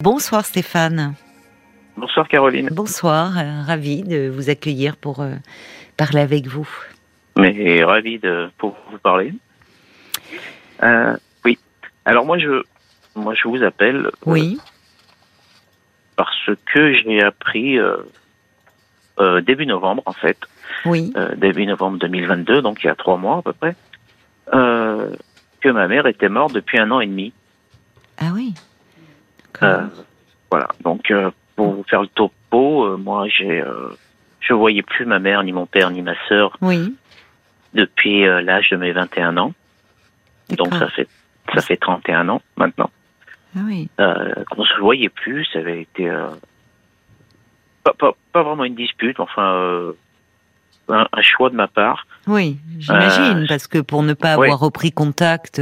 Bonsoir Stéphane. Bonsoir Caroline. Bonsoir, euh, ravi de vous accueillir pour euh, parler avec vous. Mais ravi de pour vous parler. Euh, oui. Alors moi je moi je vous appelle. Oui, parce que j'ai appris début novembre en fait, oui. début novembre 2022, donc il y a trois mois à peu près, que ma mère était morte depuis un an et demi. Ah oui. Euh, voilà. Donc euh, pour vous faire le topo, euh, moi j'ai euh, je voyais plus ma mère ni mon père ni ma sœur oui. depuis euh, l'âge de mes 21 ans. Donc ça fait ça fait 31 ans maintenant. Ah oui. Euh, qu'on se voyait plus, ça avait été euh, pas, pas, pas vraiment une dispute, enfin euh, un, un choix de ma part. Oui, j'imagine, parce que pour ne pas avoir repris contact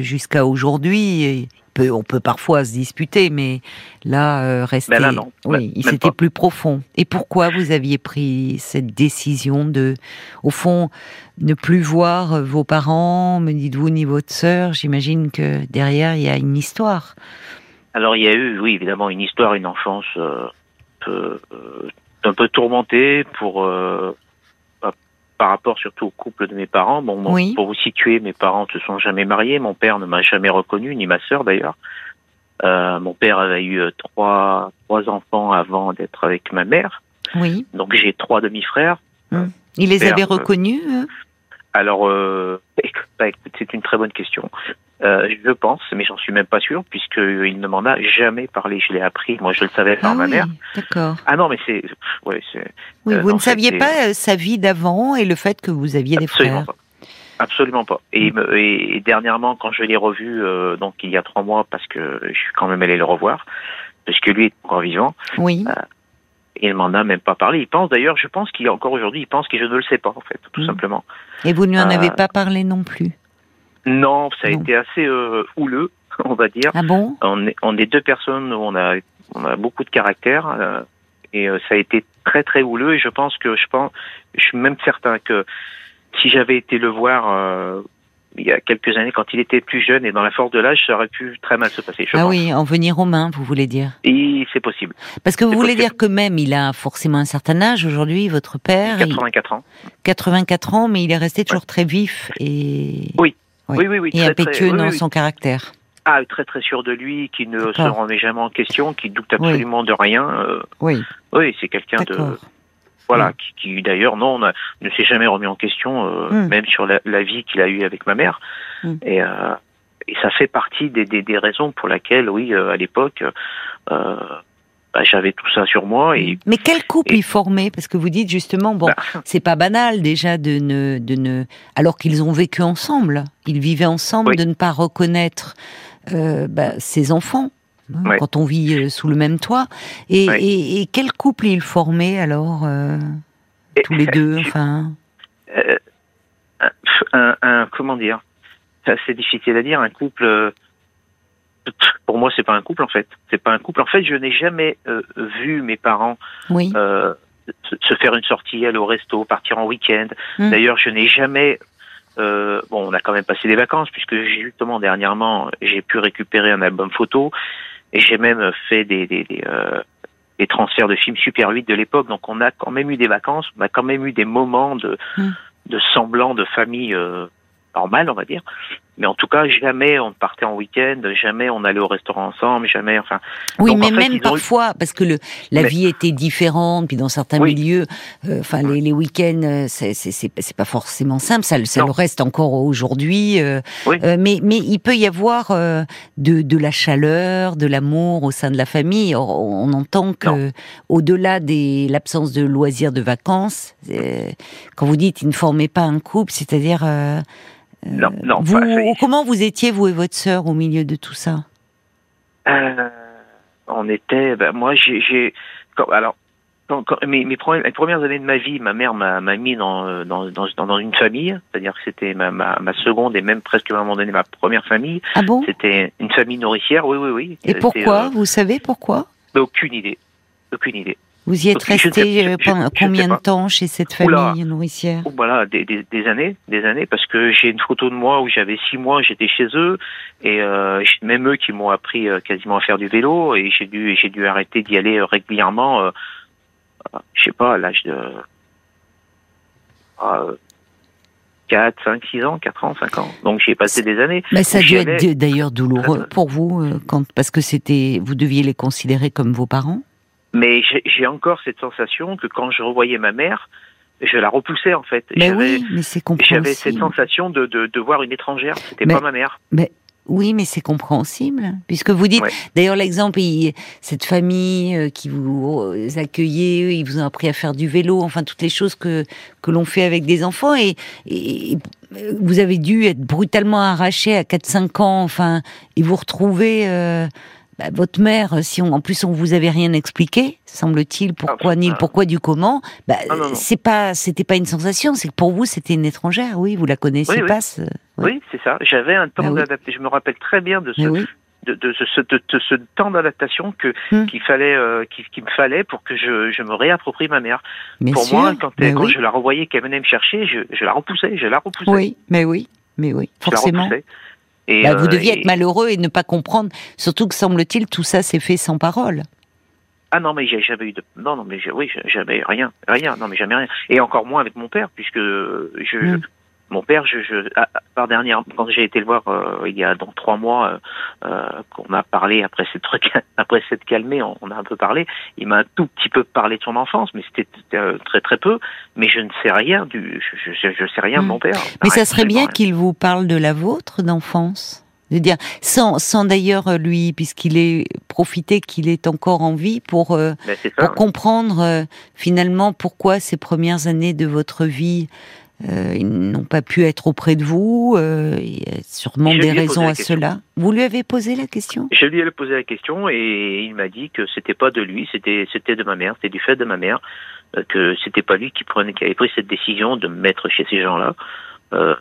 jusqu'à aujourd'hui, peut- on peut parfois se disputer, mais là, euh, rester. Là, non. Oui, c'était plus profond. Et pourquoi vous aviez pris cette décision de, au fond, ne plus voir euh, vos parents, me dites-vous, ni votre sœur? J'imagine que derrière, il y a une histoire. Alors il y a eu, oui, évidemment, une histoire, une enfance euh, peu, euh, un peu tourmentée pour par- rapport surtout au couple de mes parents. Bon, bon, Oui. pour vous situer, mes parents ne se sont jamais mariés. Mon père ne m'a jamais reconnu, ni ma sœur d'ailleurs. Euh, mon père avait eu euh, trois trois enfants avant d'être avec ma mère. Oui. Donc j'ai trois demi-frères. Il les Père, avait euh, reconnus Alors, euh, bah, écoute, c'est une très bonne question. Euh, je pense, mais j'en suis même pas sûr, puisqu'il ne m'en a jamais parlé. Je l'ai appris, moi je le savais par Ah ma oui, mère. d'accord. Ah non, mais c'est... Ouais. Oui, Euh, vous ne saviez pas euh, sa vie d'avant et le fait que vous aviez des Absolument frères. pas. Absolument pas. Et, me- et, et dernièrement, quand je l'ai revu, euh, donc il y a trois mois, parce que je suis quand même allé le revoir, parce que lui est encore vivant, Oui. Il m'en a même pas parlé. Il pense d'ailleurs, je pense qu'il encore aujourd'hui, il pense que je ne le sais pas, en fait, tout Mm. simplement. Et vous ne lui en Euh, avez pas parlé non plus. Non, ça a Non. été assez euh, houleux, on va dire. Ah bon? On est, on est deux personnes où on a, on a beaucoup de caractère euh, et euh, ça a été très très houleux et je pense que je pense, je suis même certain que si j'avais été le voir euh, il y a quelques années quand il était plus jeune et dans la force de l'âge, ça aurait pu très mal se passer. Je Ah pense. oui, en venir aux mains, vous voulez dire? Et c'est possible. Parce que vous voulez possible. dire que même il a forcément un certain âge aujourd'hui, votre père, il- 84 ans. 84 ans, mais il est resté toujours très vif et, Oui. Oui. Oui, oui, oui. et très, impétueux très, dans oui. son caractère. Ah, très très sûr de lui, qui ne se remet jamais en question, qui doute absolument de rien. euh, Oui, oui, c'est quelqu'un de. Voilà, Mm. qui, qui, d'ailleurs non, ne s'est jamais remis en question, euh, Mm. même sur la, la vie qu'il a eue avec ma mère. Mm. Et, euh, et ça fait partie des, des, des raisons pour lesquelles, oui, euh, à l'époque, bah, j'avais tout ça sur moi. Et Mais quel couple et- il formait? Parce que vous dites justement, bon, Bah. c'est pas banal déjà de ne, de ne, alors qu'ils ont vécu ensemble, ils vivaient ensemble, Oui. de ne pas reconnaître bah, ses enfants. Hein, Ouais. Quand on vit euh, sous le même toit, et, Ouais. et, et quel couple ils formaient alors euh, tous les deux, enfin, euh, un, comment dire? C'est difficile à dire. Un couple, pour moi, c'est pas un couple en fait. C'est pas un couple. En fait, je n'ai jamais euh, vu mes parents oui, euh, se- faire une sortie, aller au resto, partir en week-end. Mm. D'ailleurs, je n'ai jamais. euh, bon, on a quand même passé des vacances puisque justement dernièrement, j'ai pu récupérer un album photo et j'ai même fait des des, des, euh, des transferts de films Super 8 de l'époque. Donc, on a quand même eu des vacances, on a quand même eu des moments de Mm. de semblant de famille euh, normale, on va dire. Mais en tout cas, jamais on partait en week-end, jamais on allait au restaurant ensemble, jamais. Enfin, oui, donc, mais en fait, même eu- parfois, parce que le, la Mais- vie était différente, puis dans certains Oui. milieux, euh, enfin les, les week-ends, euh, c'est pas forcément simple, ça, le- ça Non. le reste encore aujourd'hui. euh, Oui. euh, mais mais il peut y avoir euh, de de la chaleur, de l'amour au sein de la famille. Or, on entend que au-delà des l'absence de loisirs, de vacances, euh, quand vous dites il ne formait pas un couple, c'est-à-dire euh, non, non. vous, enfin, c'est- comment vous étiez vous et votre sœur au milieu de tout ça? Euh, on était, ben, moi, j'ai, alors, quand, quand- mes, mes premières, les premières années de ma vie, ma mère m'a, mis dans, euh, dans, dans, dans- dans une famille, c'est-à-dire que c'était ma, ma, ma seconde et même presque à un moment donné ma première famille. Ah bon? C'était une famille nourricière, oui, oui, oui. Et pourquoi? euh, Vous savez pourquoi? Mais aucune idée, aucune idée. Vous y êtes sais- resté euh, pendant combien de temps chez cette Oula. famille nourricière? Voilà, des, des, des années, des années, parce que j'ai une photo de moi où j'avais six mois, j'étais chez eux, et euh, j'ai- même eux qui m'ont appris euh, quasiment à faire du vélo, et j'ai dû, j'ai dû arrêter d'y aller euh, régulièrement, euh, je sais pas, à l'âge de euh, 4, 5, 6 ans, 4 ans, 5 ans. Donc j'y ai passé des années. Mais ça a dû être d'ailleurs douloureux pour vous, quand, parce que c'était, vous deviez les considérer comme vos parents? Mais j'ai encore cette sensation que quand je revoyais ma mère, je la repoussais en fait. Mais oui, mais c'est J'avais cette compréhensible. sensation de, de, de voir une étrangère. C'était Mais- pas ma mère. Oui, mais c'est compréhensible, puisque vous dites. Ouais. D'ailleurs, l'exemple, il- cette famille euh, qui vous euh, accueillait, ils vous ont appris à faire du vélo, enfin toutes les choses que que l'on fait avec des enfants, et, et vous avez dû être brutalement arraché à 4-5 ans, enfin, et vous retrouvez euh, bah, votre mère, si on, en plus on vous avait rien expliqué, semble-t-il, pourquoi Ah, ni le ah. pourquoi du comment, bah, Ah, c'est pas, c'était pas une sensation, c'est que pour vous c'était une étrangère, oui, vous la Oui, oui. pas. ce- Ouais. Oui, c'est ça. J'avais un temps Ah d'adaptation. Je me rappelle très bien de ce, Mais de, de ce, de, de ce temps d'adaptation que Hmm. qu'il fallait, euh, qu'il me fallait pour que je, je me réapproprie ma mère. bien pour sûr. moi, quand, mais quand oui. je la revoyais qu'elle venait me chercher, je, je la repoussais, je la repoussais. Oui, mais oui, mais oui, je la forcément. repoussais. Et, Bah, vous euh, deviez et- être malheureux et ne pas comprendre. Surtout que semble-t-il, tout ça s'est fait sans parole. Ah non, mais j'ai jamais eu de. Non, non, mais j'ai- oui, jamais rien, rien. Non, mais jamais rien. Et encore moins avec mon père, puisque je, Mm. Mon père, je, je ah, ah, par dernière, quand j'ai été le voir euh, il y a donc trois mois, euh, euh, qu'on a parlé après cette après cette calmée, on, on a un peu parlé. Il m'a un tout petit peu parlé de son enfance, mais c'était très très peu. Mais je ne sais rien du, je, je, je sais rien de mon père. Mais ça serait bien qu'il vous parle de la vôtre d'enfance. De dire, sans, sans d'ailleurs lui, puisqu'il est profité qu'il est encore en vie pour, euh, ça. pour comprendre euh, finalement pourquoi ces premières années de votre vie euh, ils n'ont pas pu être auprès de vous. euh, il y a sûrement Je des raisons à cela. Vous lui avez posé la question? Je lui ai posé la question et il m'a dit que c'était pas de lui, c'était c'était de ma mère, c'était du fait de ma mère, euh, que c'était pas lui qui prenait, qui avait pris cette décision de me mettre chez ces gens-là. Euh,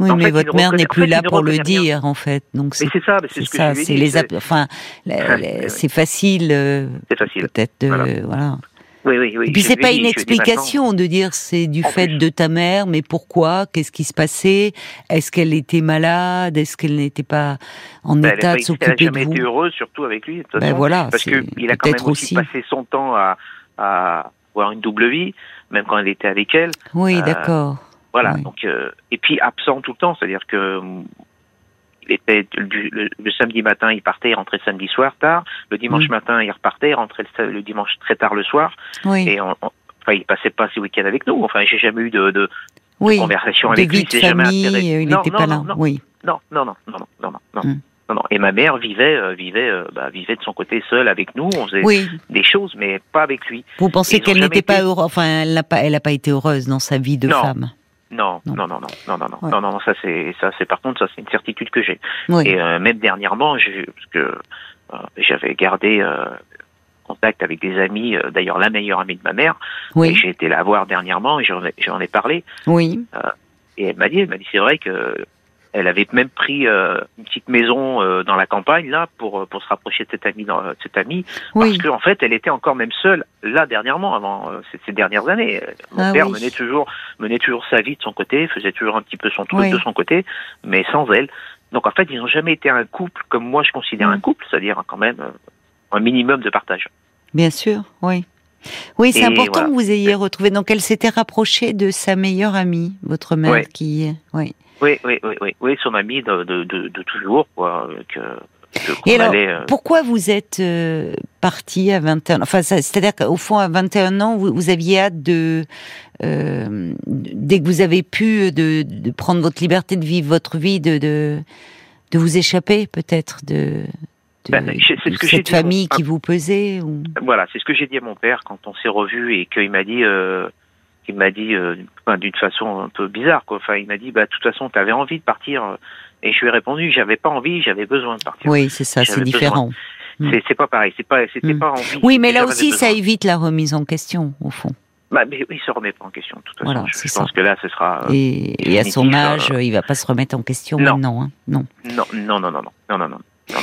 Oui, mais fait, votre mère n'est en plus fait, là pour le rien. dire, en fait. Donc c'est ça, c'est ce ça, les, enfin, c'est facile, euh, C'est facile. peut-être, voilà. Oui, oui, oui. Et puis c'est pas dit- une dit explication de dire c'est du En fait plus. de ta mère, mais pourquoi? Qu'est-ce qui se passait? Est-ce qu'elle était malade? Est-ce qu'elle n'était pas en maintenant, état elle de s'occuper de jamais vous? été heureuse, surtout avec lui. de toute Ben façon, voilà, parce qu'il a quand même aussi, aussi. passé son temps à, à avoir une double vie, même quand elle était avec elle. Oui, Euh, d'accord. Voilà. Oui. Donc, euh, et puis absent tout le temps, c'est-à-dire que était du- le, le samedi matin, il partait, il rentrait samedi soir tard. Le dimanche Mm. matin, il repartait, il rentrait le, dimanche très tard le soir. Oui, Et on, on- enfin, il passait pas ses week-ends avec nous. Enfin, j'ai jamais eu de, de oui. conversation De avec vie lui. de jamais famille, euh, il n'était pas non, là. Non, Oui, non, non, non, non, non, non, non, Mm. non, non. Et ma mère vivait, euh, vivait, euh, bah, vivait de son côté seule avec nous. On faisait oui. des choses, mais pas avec lui. Vous pensez qu'elle n'était pas heureuse Enfin, elle n'a pas, elle n'a pas été heureuse dans sa vie de Non. femme? Non, Non. non, non, non, non, non, non, Ouais. non, ça c'est, ça c'est par contre, ça c'est une certitude que j'ai. Oui. Et euh, même dernièrement, j'ai- parce que euh, j'avais gardé euh, contact avec des amis, euh, d'ailleurs la meilleure amie de ma mère, et oui, j'ai été la voir dernièrement et j'en ai, j'en ai parlé. oui, Et elle m'a dit, elle m'a dit, c'est vrai que elle avait même pris euh, une petite maison euh, dans la campagne là pour pour se rapprocher de cette amie, dans, de cette amie, parce qu'en en fait, elle était encore même seule là dernièrement, avant euh, ces, ces dernières années. Euh, Mon Ah père oui. menait toujours menait toujours sa vie de son côté, faisait toujours un petit peu son truc Oui. de son côté, mais sans elle. Donc en fait, ils n'ont jamais été un couple comme moi je considère Mm. un couple, c'est-à-dire quand même euh, un minimum de partage. Bien sûr, oui. Oui, c'est important voilà. que vous ayez retrouvé. Donc, elle s'était rapprochée de sa meilleure amie, votre mère, Ouais. qui, oui. Oui, oui, oui, oui, oui, son amie de, de, de, de toujours, quoi, euh, que, que qu'on Et alors, allait, euh, pourquoi vous êtes euh, parti à 21 ans? Enfin, c'est-à-dire qu'au fond, à 21 ans, vous, vous aviez hâte de, euh, dès que vous avez pu, de, de prendre votre liberté, de vivre votre vie, de, de, vous échapper, peut-être, de, Ben, c'est ce que cette mon- famille qui vous pesait ou... Voilà, c'est ce que j'ai dit à mon père quand on s'est revus et qu'il m'a dit, euh, qu'il m'a dit euh, d'une façon un peu bizarre, quoi. Enfin, il m'a dit, bah, de toute façon, tu avais envie de partir. Et je lui ai répondu, j'avais pas envie, j'avais besoin de partir. Oui, c'est ça, c'est différent. Mm. C'est, pas pareil, c'est pas, c'était Mm. pas envie. Oui, mais là aussi, ça évite la remise en question, au fond. Bah, mais oui, il se remet pas en question, de toute façon. Voilà, je, pense que là, ce sera. euh, Et, et à son âge, euh, il va pas se remettre en question non. maintenant. Hein. Non, non, non, non, non, non, non, non.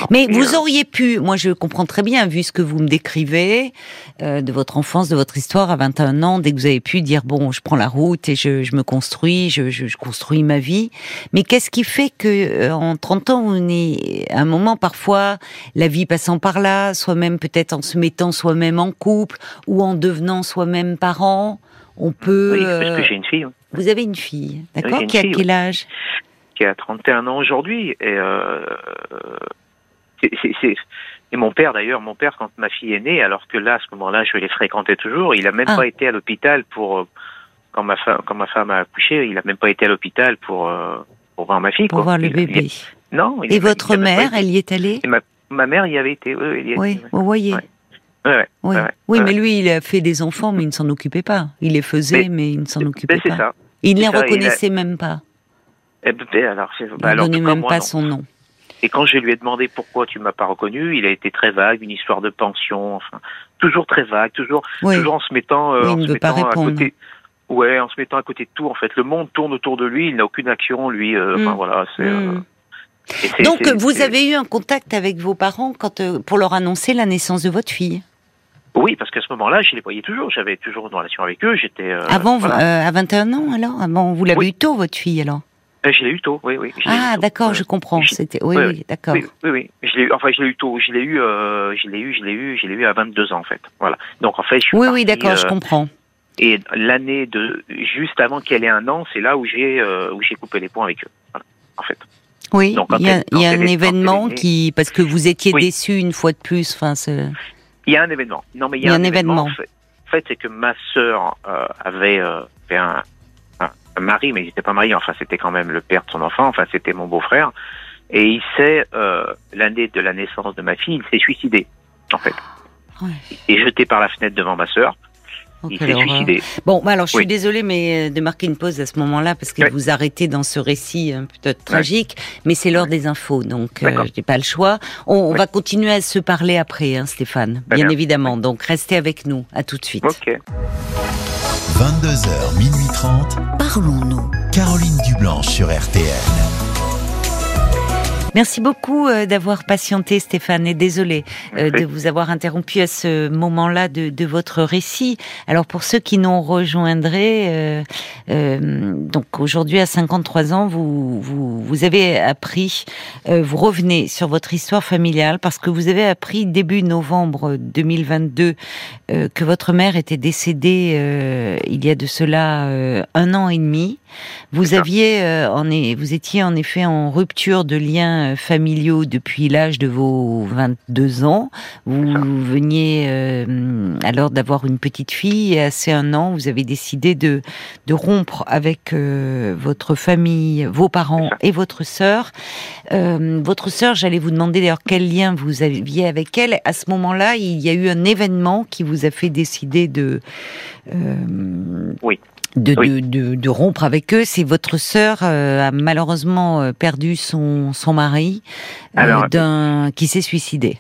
Mais vous auriez pu, moi je comprends très bien, vu ce que vous me décrivez, euh, de votre enfance, de votre histoire à 21 ans, dès que vous avez pu dire, bon, je prends la route et je, je me construis, je, je, je, construis ma vie. Mais qu'est-ce qui fait que euh, en 30 ans, on est à un moment parfois, la vie passant par là, soi-même peut-être en se mettant soi-même en couple, ou en devenant soi-même parent, on peut... Oui, parce que euh, j'ai une fille. Vous avez une fille, d'accord? Qui a quel âge? Qui a 31 ans aujourd'hui. Et euh, c'est et mon père d'ailleurs, mon père quand ma fille est née, alors que là à ce moment-là je les fréquentais toujours, il a même ah. pas été à l'hôpital pour euh, quand ma femme quand ma femme a accouché, il a même pas été à l'hôpital pour euh, pour voir ma fille. Pour voir le bébé. non. et votre mère, elle y est allée ma, ma, mère y avait été. Oui, y oui vous voyez. oui, oui mais lui, il a fait des enfants, mais il ne s'en occupait pas. Il les faisait, mais, il ne s'en occupait pas. Ça. Il ne les reconnaissait même pas. Eh ben, alors, il ne donnait même pas son nom. Et quand je lui ai demandé pourquoi tu m'as pas reconnu, il a été très vague, une histoire de pension, enfin, toujours très vague, toujours, toujours en se mettant, euh, en se mettant à côté. Ouais, en se mettant à côté de tout. En fait, le monde tourne autour de lui. Il n'a aucune action, lui. Euh, enfin mm. voilà, c'est. Euh, mm. Donc, vous avez eu un contact avec vos parents quand, pour leur annoncer la naissance de votre fille? Oui, parce qu'à ce moment-là, je les voyais toujours. J'avais toujours une relation avec eux. J'étais. Avant, à 21 ans, alors? Avant, vous l'avez eu tôt, votre fille, alors? Euh, je l'ai eu tôt, oui, oui. Ah, d'accord, je comprends. C'était, oui, oui, d'accord. Oui, oui, Je l'ai, enfin, je l'ai eu tôt. Je l'ai eu, euh, je l'ai eu, je l'ai eu, je l'ai eu à 22 ans, en fait. Voilà. Donc, en fait, je suis Oui, oui, d'accord, je euh, comprends. Et l'année de, juste avant qu'elle ait un an, c'est là où j'ai, où j'ai coupé les ponts avec eux. Voilà, en fait. Oui, il y a, y a un événement qui, parce que vous étiez déçu une fois de plus, enfin, Il y a un événement. Non, mais il y a, un, événement. En fait, c'est que ma sœur avait fait un, mari, mais il n'était pas marié, enfin c'était quand même le père de son enfant, enfin c'était mon beau-frère. Et il s'est, euh, l'année de la naissance de ma fille, il s'est suicidé, en fait. Ouais. Est jeté par la fenêtre devant ma sœur. il s'est suicidé. Bon, bah alors je suis désolée mais euh, de marquer une pause à ce moment-là parce que vous arrêtez dans ce récit hein, peut-être tragique, mais c'est l'heure des infos, donc euh, je n'ai pas le choix. On, va continuer à se parler après, hein, Stéphane, bien, évidemment. Donc restez avec nous. À tout de suite. Ok. 22h, minuit 30. Parlons-nous. Caroline Dublanche sur RTL. Merci beaucoup euh, d'avoir patienté, Stéphane, et désolé euh, de vous avoir interrompu à ce moment-là de, de, votre récit. Alors pour ceux qui nous rejoindraient, euh, euh donc aujourd'hui à 53 ans, vous, vous, vous avez appris, vous revenez sur votre histoire familiale parce que vous avez appris début novembre 2022 que votre mère était décédée il y a de cela un an et demi. Vous aviez, en, vous étiez en effet en rupture de lien euh, familiaux depuis l'âge de vos 22 ans. Vous veniez euh, alors d'avoir une petite fille et assez un an, vous avez décidé de, de rompre avec euh, votre famille, vos parents et votre sœur. votre sœur, j'allais vous demander d'ailleurs quel lien vous aviez avec elle. À ce moment-là, il y a eu un événement qui vous a fait décider de... oui de, de, de, rompre avec eux. C'est votre sœur euh, a malheureusement euh, perdu son, son mari euh, d'un qui s'est suicidé.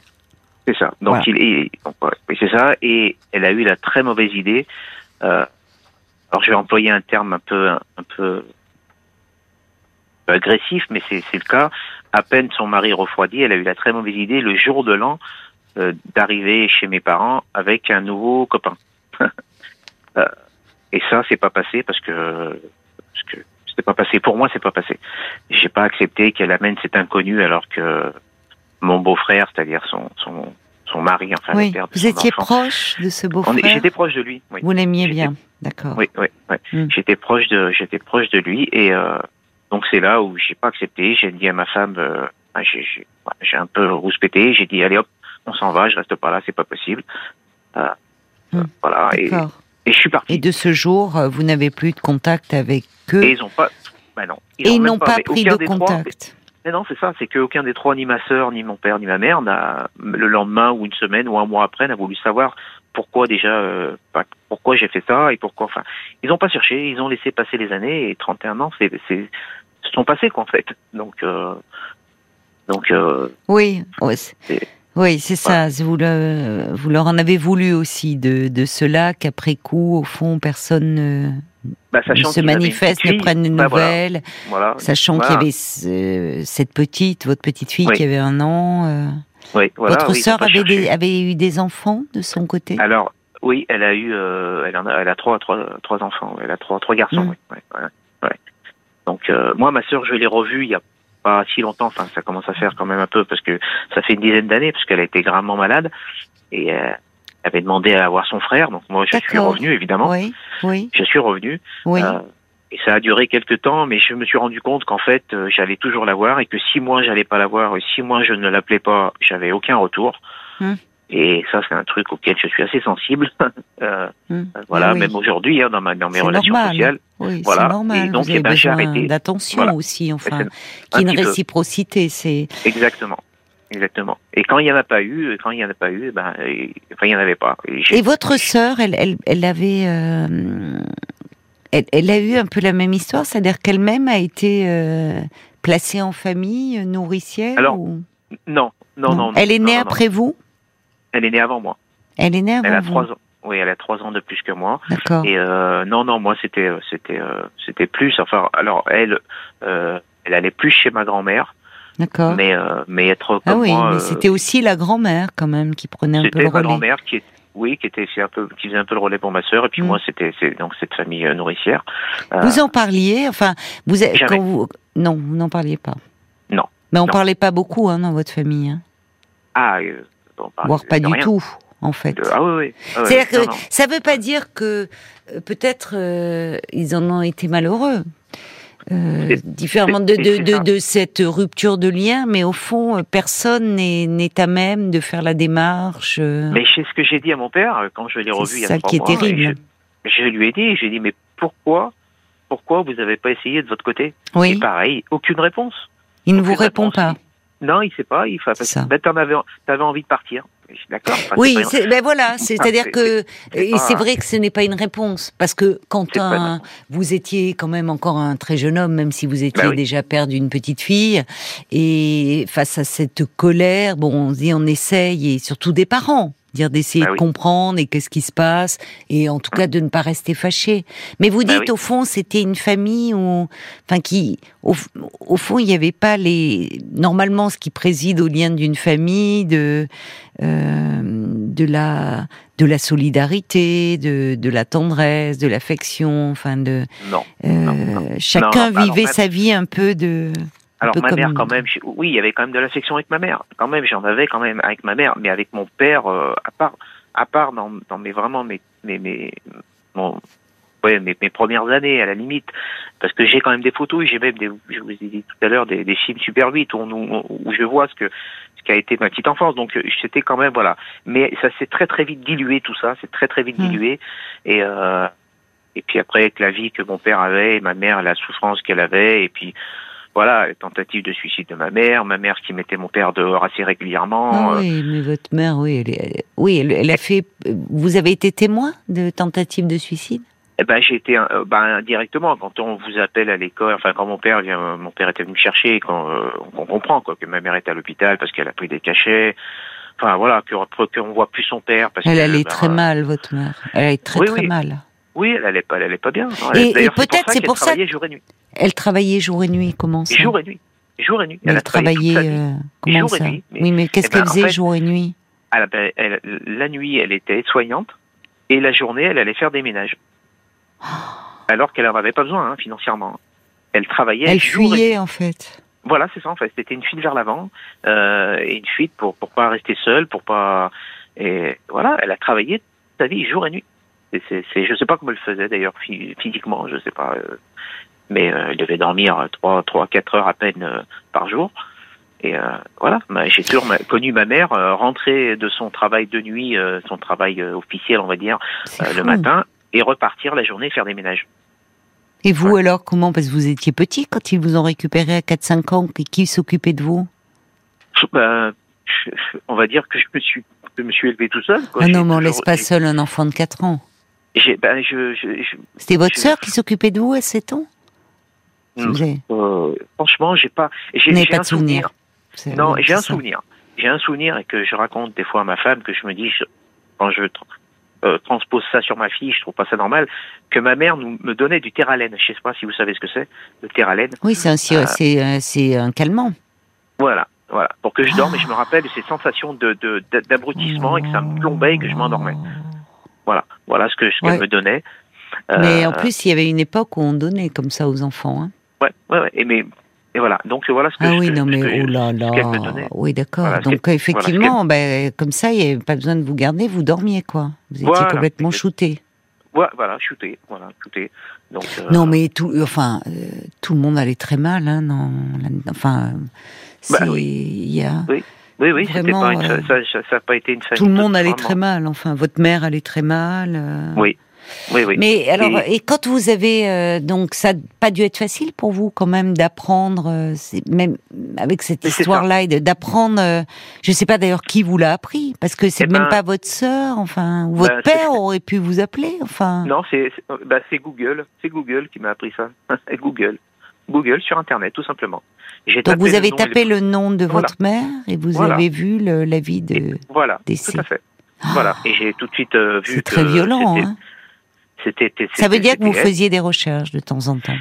C'est ça. Donc il est, c'est ça. Et elle a eu la très mauvaise idée. Euh, alors je vais employer un terme un peu un peu agressif, mais c'est c'est le cas. À peine son mari refroidi, elle a eu la très mauvaise idée le jour de l'an d'arriver chez mes parents avec un nouveau copain. Et ça, c'est pas passé parce que parce que c'était pas passé. Pour moi, c'est pas passé. J'ai pas accepté qu'elle amène cet inconnu alors que mon beau-frère, c'est-à-dire son son son mari, enfin oui. le père de Vous étiez proche de ce beau-frère. J'étais proche de lui. Oui. Vous l'aimiez bien, d'accord. Oui, oui, oui. Hmm. J'étais proche de j'étais proche de lui et euh, donc c'est là où j'ai pas accepté. J'ai dit à ma femme, euh, j'ai un peu rouspété. J'ai dit allez hop, on s'en va. Je reste pas là, c'est pas possible. Euh, hmm. Voilà. Et, et je suis parti. Et de ce jour, euh, vous n'avez plus de contact avec eux. Et ils n'ont pas. Ben non. Ils et ils n'ont pas, pris de contact. mais, non, c'est ça. C'est qu'aucun des trois, ni ma sœur, ni mon père, ni ma mère, n'a le lendemain ou une semaine ou un mois après, n'a voulu savoir pourquoi déjà, euh, pourquoi j'ai fait ça et pourquoi. Enfin, ils n'ont pas cherché. Ils ont laissé passer les années et 31 ans, c'est, c'est, sont passés quoi en fait. Donc, euh, donc. Euh, oui. Ouais, Oui, c'est ça. Vous, le, vous leur en avez voulu aussi de, de cela qu'après coup, au fond, personne ne, Bah, ne se manifeste, ne prenne de bah, nouvelles, Voilà. sachant qu'il y avait ce- cette petite, votre petite fille Oui. qui avait un an. euh. Oui, votre oui, sœur avait, des- avait eu des enfants de son côté? Alors, oui, elle a eu, euh, elle en a, elle a trois, trois, trois enfants. Elle a trois, trois garçons. Mm. oui, ouais, ouais, ouais. Donc, euh, moi, ma sœur, je l'ai revue il y a pas si longtemps. Enfin, ça commence à faire quand même un peu parce que ça fait une dizaine d'années parce qu'elle a été gravement malade et euh, elle avait demandé à voir son frère. Donc, moi, je suis revenu évidemment. Oui, oui, Je suis revenu. oui. Euh, et ça a duré quelques temps, mais je me suis rendu compte qu'en fait, euh, j'allais toujours la voir et que si moi j'allais pas la voir, et si moi je ne l'appelais pas, j'avais aucun retour. Hmm. Et ça, c'est un truc auquel je suis assez sensible. Euh, Hum. voilà, Oui, même aujourd'hui, hein, dans, ma, dans mes relations normal. sociales. Oui, Voilà. c'est normal. Et donc, Vous avez eh ben, besoin d'attention Voilà. aussi, enfin, ait une réciprocité. C'est Exactement. Exactement. Et quand il n'y en a pas eu, et quand il n'y en a pas eu, eh ben, et- enfin, il n'y en avait pas. Et votre sœur, elle, elle, elle avait, euh, elle, elle a eu un peu la même histoire, c'est-à-dire qu'elle-même a été euh, placée en famille euh, nourricière. Alors, ou- Non, non, non. non, Elle est née non. après vous? Elle est née avant moi. Elle est née avant Elle a vous. trois ans. Oui, elle a trois ans de plus que moi. D'accord. Et euh, non, non, moi c'était euh, c'était euh, c'était plus. Enfin, alors elle, euh, elle allait plus chez ma grand-mère, D'accord. mais mais être comme Ah oui, moi, mais c'était aussi la grand-mère quand même qui prenait un peu c'était le ma relais. grand-mère qui est oui, qui était un peu qui faisait un peu le relais pour ma sœur, et puis Mm. moi c'était c'est donc cette famille nourricière. Vous en parliez, enfin, vous avez- quand vous, non, vous n'en parliez pas. Non. Mais on Non. parlait pas beaucoup hein, dans votre famille, hein. ah, voire pas du rien. tout, en fait. De- ah oui, oui. Ah non, que non. ça veut pas dire que euh, peut-être euh, ils en ont été malheureux. Euh, différemment de, de, de, ça. de cette rupture de lien, mais au fond, euh, personne n'est à même de faire la démarche. Mais c'est ce que j'ai dit à mon père quand je l'ai revu il y a ça trois qui est mois, et terrible. Je, je lui ai dit, j'ai dit mais pourquoi pourquoi vous n'avez pas essayé de votre côté? Et oui, pareil, aucune réponse. il ne vous répond réponse. pas. Non, il sait pas. Il fait ben, t'en avais, t'avais envie de partir. D'accord. Enfin, Oui, pas- ben voilà, c'est-à-dire c'est- que c'est pas- vrai que ce n'est pas une réponse parce que quand pas vous étiez quand même encore un très jeune homme, même si vous étiez Bah oui. déjà père d'une petite fille, et face à cette colère, bon, on dit on essaye et surtout des parents dire d'essayer Bah de comprendre et qu'est-ce qui se passe et en tout cas de ne pas rester fâché. Mais vous Bah dites oui. au fond c'était une famille où, enfin qui, au, fond il n'y avait pas les normalement ce qui préside au lien d'une famille de euh, de la de la solidarité, de, de la tendresse, de l'affection, enfin de Non. euh, non. chacun Non, non, vivait alors, sa vie un peu de Alors ma mère, quand même. Oui, il y avait quand même de l'affection avec ma mère. Quand même, j'en avais quand même avec ma mère, mais avec mon père, euh, à part, à part dans, dans mes vraiment mes mes mes mon ouais, mes, mes premières années à la limite, parce que j'ai quand même des photos, j'ai même des, je vous ai dit tout à l'heure des, des films Super 8 où, on- où je vois ce que ce qui a été ma petite enfance. Donc euh, c'était quand même voilà, mais ça s'est très très vite dilué tout ça, c'est très très vite Mm. dilué et euh, et puis après avec la vie que mon père avait, et ma mère la souffrance qu'elle avait, et puis voilà, les tentatives de suicide de ma mère, ma mère qui mettait mon père dehors assez régulièrement. Ah euh, oui, mais votre mère, oui, elle, oui, elle, elle a fait. Vous avez été témoin de tentatives de suicide? Eh ben j'ai été euh, ben, directement quand on vous appelle à l'école, enfin quand mon père vient, mon père était venu me chercher, quand euh, on comprend quoi que ma mère est à l'hôpital parce qu'elle a pris des cachets. Enfin voilà, que qu'on voit plus son père parce Elle que, allait ben, très euh, mal, votre mère. Elle allait très Oui, très oui. mal. Oui, elle allait pas, elle allait pas bien. Et- et peut-être c'est qu'elle pour ça travaillait jour et nuit, Elle travaillait jour et nuit, comment ça? Jour et nuit, jour et nuit. Mais elle elle a travaillé travaillait. euh, comment Jour et ça? nuit, mais- Oui, mais qu'est-ce Eh ben, qu'elle en faisait fait- jour et nuit? Elle, ben, elle- la nuit, elle était soignante et la journée, elle allait faire des ménages. Alors qu'elle en avait pas besoin hein, financièrement. Elle travaillait. Elle jour et nuit. fuyait en fait. Voilà, c'est ça en fait. C'était une fuite vers l'avant euh, et une fuite pour pour pas rester seule, pour pas. Et voilà, elle a travaillé sa vie jour et nuit. Et c'est, c'est, je sais pas comment elle faisait d'ailleurs phy- physiquement, je sais pas. euh, mais euh, elle devait dormir trois, trois, quatre heures à peine euh, par jour. Et euh, voilà, j'ai toujours connu ma mère rentrer de son travail de nuit, son travail officiel, on va dire, le matin, et repartir la journée faire des ménages. Et vous alors, comment Parce que vous étiez petit quand ils vous ont récupéré à 4-5 ans. Qui, qui s'occupait de vous? Ben, je- on va dire que je me suis, je me suis élevé tout seul. quoi. Ah non, mais on laisse pas seul un enfant de 4 ans. Ben, je, je, je- C'était votre sœur qui s'occupait de vous à 7 ans euh, franchement, j'ai pas, j'ai, j'ai pas un de souvenir. Non, j'ai un ça. souvenir. j'ai un souvenir et que je raconte des fois à ma femme que je me dis quand je euh, transpose ça sur ma fille, je trouve pas ça normal, que ma mère nous, me donnait du terralène. Je sais pas si vous savez ce que c'est, le terralène. Oui, c'est un, euh, c'est, c'est un calmant. Voilà, voilà, pour que je dorme et je me rappelle de ces sensations de, d'abrutissement et que ça me plombait et que je m'endormais. Voilà, voilà ce que ce qu'elle me donnait. Mais en plus, il y avait une époque où on donnait comme ça aux enfants. Hein. Ouais, ouais, ouais. Et mais et voilà, donc voilà ce que Ah oui, non mais oh là là. Oui, d'accord. donc effectivement, ben, comme ça, il n'y avait pas besoin de vous garder, vous dormiez quoi. Vous étiez complètement shooté. Voilà, shooté, voilà, shooté. Donc, euh, Non mais tout, enfin, euh, tout le monde allait très mal, hein, non, enfin, bah oui. il y a. Oui. Oui, oui, pas euh, ça n'a pas été une famille. Tout le monde allait très mal, enfin, votre mère allait très mal. Oui, oui, oui. Mais alors, et, quand vous avez euh, donc ça n'a pas dû être facile pour vous quand même d'apprendre, euh, même avec cette histoire-là, d'apprendre. Euh, je ne sais pas d'ailleurs qui vous l'a appris, parce que c'est eh même ben pas votre sœur, enfin, ou votre ben, père aurait pu vous appeler, enfin. Non, c'est bah, c'est Google, c'est Google qui m'a appris ça. Google, Google sur Internet, tout simplement. Donc vous avez tapé le nom de votre mère et vous avez vu l'avis de. voilà, tout à fait. Voilà, et j'ai tout de suite vu. C'est très violent, hein ça veut dire que vous faisiez des recherches de temps en temps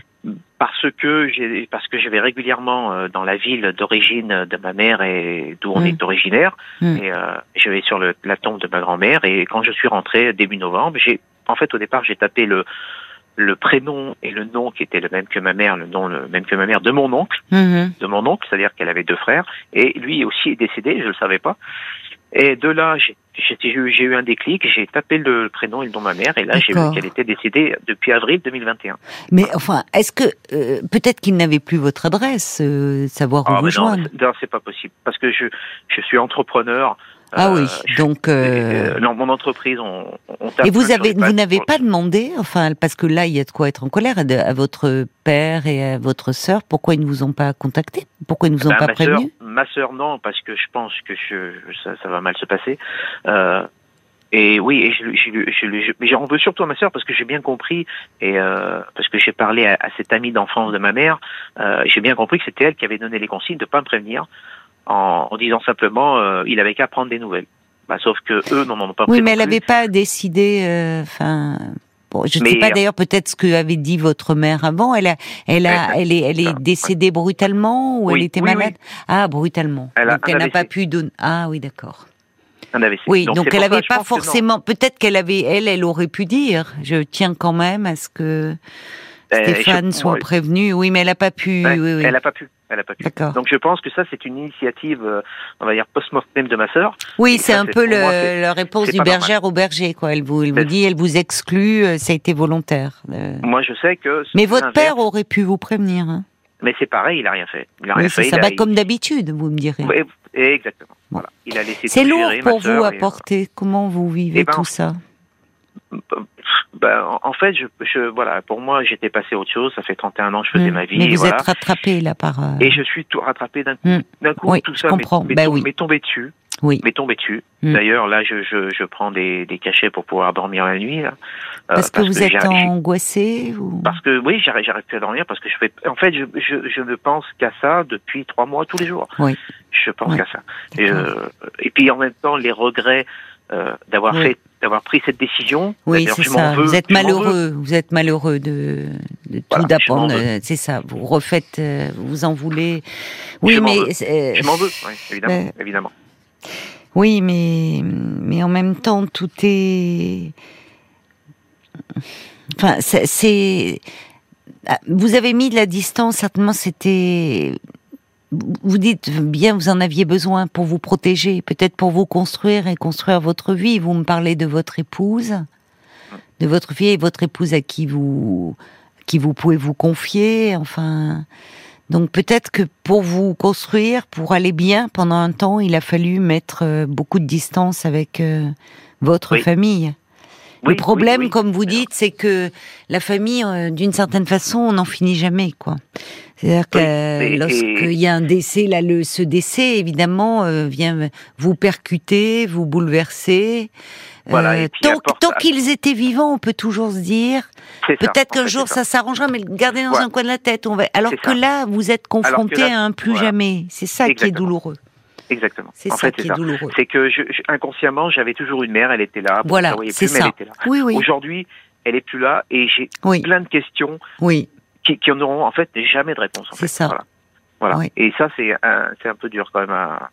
parce que j'ai parce que j'avais régulièrement euh, dans la ville d'origine de ma mère et d'où on hmm. est originaire hmm. et euh, je vais sur le, la tombe de ma grand-mère et quand je suis rentré début novembre j'ai en fait au départ j'ai tapé le le prénom et le nom qui était le même que ma mère, le nom le même que ma mère de mon oncle, hmm. de mon oncle, c'est-à-dire qu'elle avait deux frères, et lui aussi est décédé, je le savais pas. Et de là, j'ai eu un déclic, j'ai tapé le prénom et le nom de ma mère, et là, j'ai vu qu'elle était décédée depuis avril 2021. Mais enfin, est-ce que euh, peut-être qu'il n'avait plus votre adresse, euh, savoir où ah, vous joindre? Non, c'est pas possible, parce que je, je suis entrepreneur. Ah oui, euh, donc euh... dans mon entreprise, on, on Et vous avez, vous n'avez pas demandé, enfin, parce que là, il y a de quoi être en colère à, votre père et à votre sœur. Pourquoi ils ne vous ont pas contacté Pourquoi ils ne vous ont ben, pas prévenu Ma sœur, non, parce que je pense que je, ça, ça va mal se passer. Euh, et oui, et je, je, je, mais j'en veux surtout à ma sœur parce que j'ai bien compris et euh, parce que j'ai parlé à, à cette amie d'enfance de ma mère, euh, j'ai bien compris que c'était elle qui avait donné les consignes de pas me prévenir en, en disant simplement euh, il avait qu'à prendre des nouvelles. Bah, sauf que eux n'en ont pas. Oui, mais elle n'avait pas décidé. Euh, enfin. Bon, je ne sais pas d'ailleurs peut-être ce que avait dit votre mère avant. Elle a, elle a, elle est, elle est décédée brutalement ou elle était malade? Ah, brutalement. Elle donc elle n'a pas pu donner. Ah oui, d'accord. Oui, donc, elle n'avait pas forcément. Peut-être qu'elle avait, elle, elle aurait pu dire. Je tiens quand même à ce que ben, Stéphane soit prévenu. Oui, mais elle n'a pas pu. Ben, oui, oui. Elle n'a pas pu. Elle a pas pu. Donc je pense que ça c'est une initiative, euh, on va dire post-mortem de ma sœur. Oui, c'est un peu le, la réponse du bergère au berger, quoi. Elle vous, elle vous dit, elle vous exclut, euh, ça a été volontaire. Euh. Moi je sais que. Mais votre père aurait pu vous prévenir. Hein. Mais c'est pareil, il a rien fait. Il a rien fait. Ça va comme d'habitude, vous me direz. Oui, exactement. Voilà. Il a laissé. C'est lourd pour vous à porter. Comment vous vivez eh ben, tout ça? Ben, en fait, je, je, voilà, pour moi, j'étais passé à autre chose. Ça fait 31 ans que je faisais hmm. ma vie. Mais vous êtes rattrapé là par. Euh, et je suis tout rattrapé d'un coup. D'un coup, oui, tout je ça m'est ben oui. tombé dessus. Oui. M'est tombé dessus. Hmm. D'ailleurs, là, je, je, je prends des, des cachets pour pouvoir dormir la nuit. Là. Euh, parce, que vous êtes angoissé ou... Parce que oui, j'arrive, plus à dormir parce que je fais. En fait, je, je, je ne pense qu'à ça depuis trois mois tous les jours. Oui. Je pense qu'à ça. Et, euh, et puis en même temps, les regrets euh, d'avoir fait d'avoir pris cette décision. Oui, c'est ça. vous êtes malheureux. Vous êtes malheureux de, de tout d'apprendre. C'est ça. Vous refaites, euh, vous en voulez. Oui, je mais je m'en veux. Oui, évidemment, évidemment. Oui, mais mais en même temps, tout est. Enfin, c'est. Vous avez mis de la distance. Certainement, c'était vous dites bien, vous en aviez besoin pour vous protéger, peut-être pour vous construire et construire votre vie. Vous me parlez de votre épouse, de votre fille et votre épouse à qui vous, qui vous pouvez vous confier. Enfin, donc peut-être que pour vous construire, pour aller bien pendant un temps, il a fallu mettre euh, beaucoup de distance avec euh, votre famille. Le problème, comme vous dites, c'est que la famille, euh, d'une certaine façon, on n'en finit jamais, quoi. C'est-à-dire que lorsqu'il y a un décès, là, le, ce décès, évidemment, euh, vient vous percuter, vous bouleverser. Euh, tant, qu'ils étaient vivants, on peut toujours se dire, peut-être qu'un jour ça s'arrangera, mais le garder dans un coin de la tête. On va... Alors que là, vous êtes confronté à un plus jamais. C'est ça qui est douloureux. Exactement. C'est en ça fait, qui est ça. douloureux. C'est que je, je- inconsciemment, j'avais toujours une mère, elle était là. Voilà, c'est ça. elle était là. Oui, oui, Aujourd'hui, elle est plus là et j'ai oui, plein de questions oui. qui, qui n'auront en fait jamais de réponse. en C'est fait. ça. Voilà. Voilà. Oui. Et ça, c'est un, peu dur quand même à,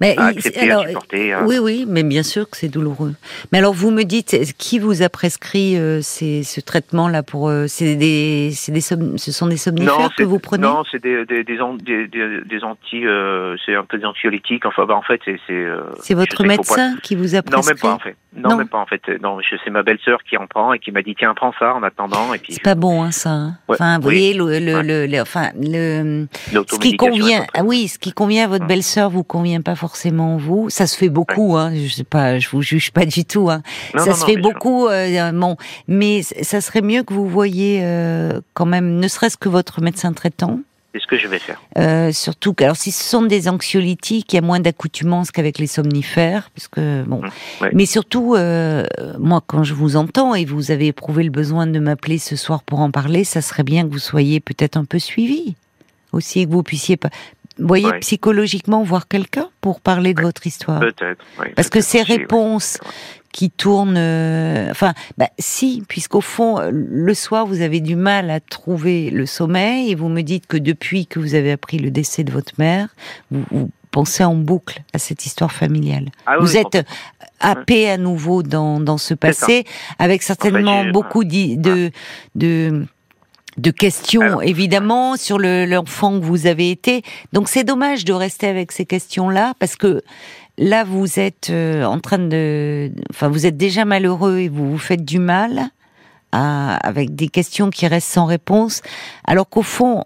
Mais à accepter, alors, à supporter. hein. oui, oui, mais bien sûr que c'est douloureux. Mais alors, vous me dites, qui vous a prescrit euh, ces, ce traitement-là pour euh, C'est des, c'est des, ce sont des somnifères que vous prenez? Non, c'est des, des, des, an- des, des, des anti, euh, c'est un peu des anxiolytiques. Enfin, bah, en fait, c'est. C'est, euh, votre pas- médecin qui vous a Non, prescrit même pas en fait. Non, Non. même pas en fait. Non, c'est ma belle-sœur qui en prend et qui m'a dit tiens, prends ça en attendant. Et puis C'est pas bon, hein, ça. hein. Ouais, Enfin, vous oui. voyez, le, le, Ouais. le- le- enfin, le, ce qui convient, ah oui, ce qui convient à votre Hum. belle-sœur vous convient pas forcément vous. Ça se fait beaucoup, hein. Je sais pas, je vous juge pas du tout, hein. Non, ça non, se non, fait beaucoup, euh, bon, mais ça serait mieux que vous voyiez euh, quand même, ne serait-ce que votre médecin traitant. C'est ce que je vais faire. Euh, surtout alors si ce sont des anxiolytiques, il y a moins d'accoutumance qu'avec les somnifères, parce que bon. Ouais. Mais surtout, euh, moi, quand je vous entends et vous avez éprouvé le besoin de m'appeler ce soir pour en parler, ça serait bien que vous soyez peut-être un peu suivi aussi, que vous puissiez pas, vous voyez, Ouais. psychologiquement voir quelqu'un pour parler de votre histoire. Peut-être. oui, Parce que ces réponses qui tournent, euh, enfin, bah, si, puisqu'au fond, euh, le soir, vous avez du mal à trouver le sommeil et vous me dites que depuis que vous avez appris le décès de votre mère, vous, vous pensez en boucle à cette histoire familiale. Ah vous oui, êtes happé à nouveau dans, dans ce passé, avec certainement beaucoup de, de questions, Alors. évidemment, sur le- l'enfant que vous avez été. Donc c'est dommage de rester avec ces questions-là, parce que là, vous êtes euh, en train de... Enfin, vous êtes déjà malheureux et vous vous faites du mal à- avec des questions qui restent sans réponse, alors qu'au fond,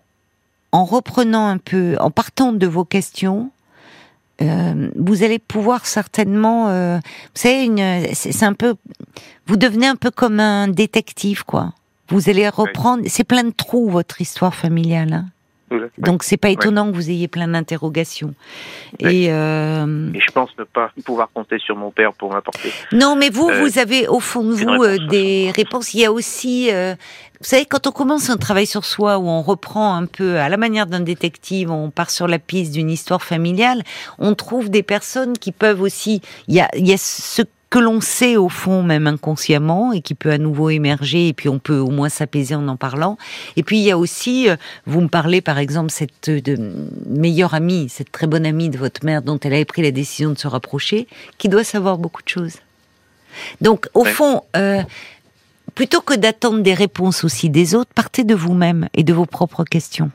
en reprenant un peu, en partant de vos questions, euh, vous allez pouvoir certainement, euh, vous savez, c'est un peu, vous devenez un peu comme un détective, quoi. Vous allez reprendre, c'est plein de trous votre histoire familiale. hein. Donc c'est pas étonnant que vous ayez plein d'interrogations. Et euh, Et je pense ne pas pouvoir compter sur mon père pour m'apporter. non, mais vous, Euh, vous avez au fond de vous réponse, euh, des réponses. Il y a aussi, euh, vous savez, quand on commence un travail sur soi, où on reprend un peu à la manière d'un détective, on part sur la piste d'une histoire familiale, on trouve des personnes qui peuvent aussi. Il y a, il y a ce que l'on sait au fond, même inconsciemment, et qui peut à nouveau émerger, et puis on peut au moins s'apaiser en en parlant. Et puis il y a aussi, euh, vous me parlez par exemple cette euh, de, meilleure amie, cette très bonne amie de votre mère, dont elle avait pris la décision de se rapprocher, qui doit savoir beaucoup de choses. Donc au Ouais. fond, euh, plutôt que d'attendre des réponses aussi des autres, partez de vous-même et de vos propres questions.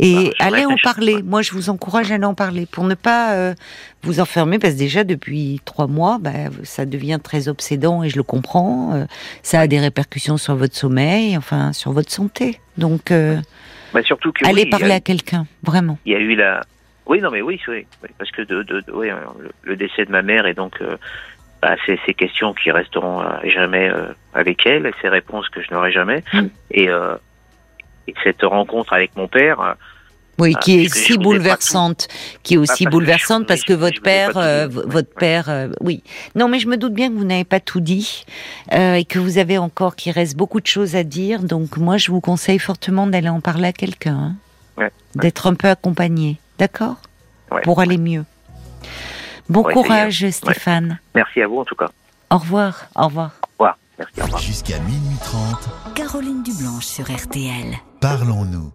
Et Bah, allez en parler. Moi, je vous encourage à aller en parler pour ne pas euh, vous enfermer, parce que déjà depuis trois mois, bah, ça devient très obsédant et je le comprends. Euh, ça a des répercussions sur votre sommeil, enfin sur votre santé. Donc, euh, Bah, surtout que allez oui, a- parler à quelqu'un, vraiment. il y a eu la. Oui, non, mais oui, oui, parce que de, de, de- oui, euh, le, décès de ma mère et donc bah, c'est ces questions qui resteront à jamais avec elle et ces réponses que je n'aurai jamais Mm. et, et cette rencontre avec mon père. euh, Oui, Ah, qui est si bouleversante, qui est aussi parce que bouleversante je- parce que votre père, euh, votre père, euh, oui. Non, mais je me doute bien que vous n'avez pas tout dit euh, et que vous avez encore, qu'il reste beaucoup de choses à dire. Donc moi, je vous conseille fortement d'aller en parler à quelqu'un, hein. Ouais, d'être un peu accompagné, d'accord, Ouais, pour aller mieux. Bon essayer, courage, Stéphane. Merci à vous en tout cas. Au revoir, au revoir. Au revoir. Merci. Au revoir. Jusqu'à minuit 30, Caroline Dublanche sur RTL. Parlons-nous.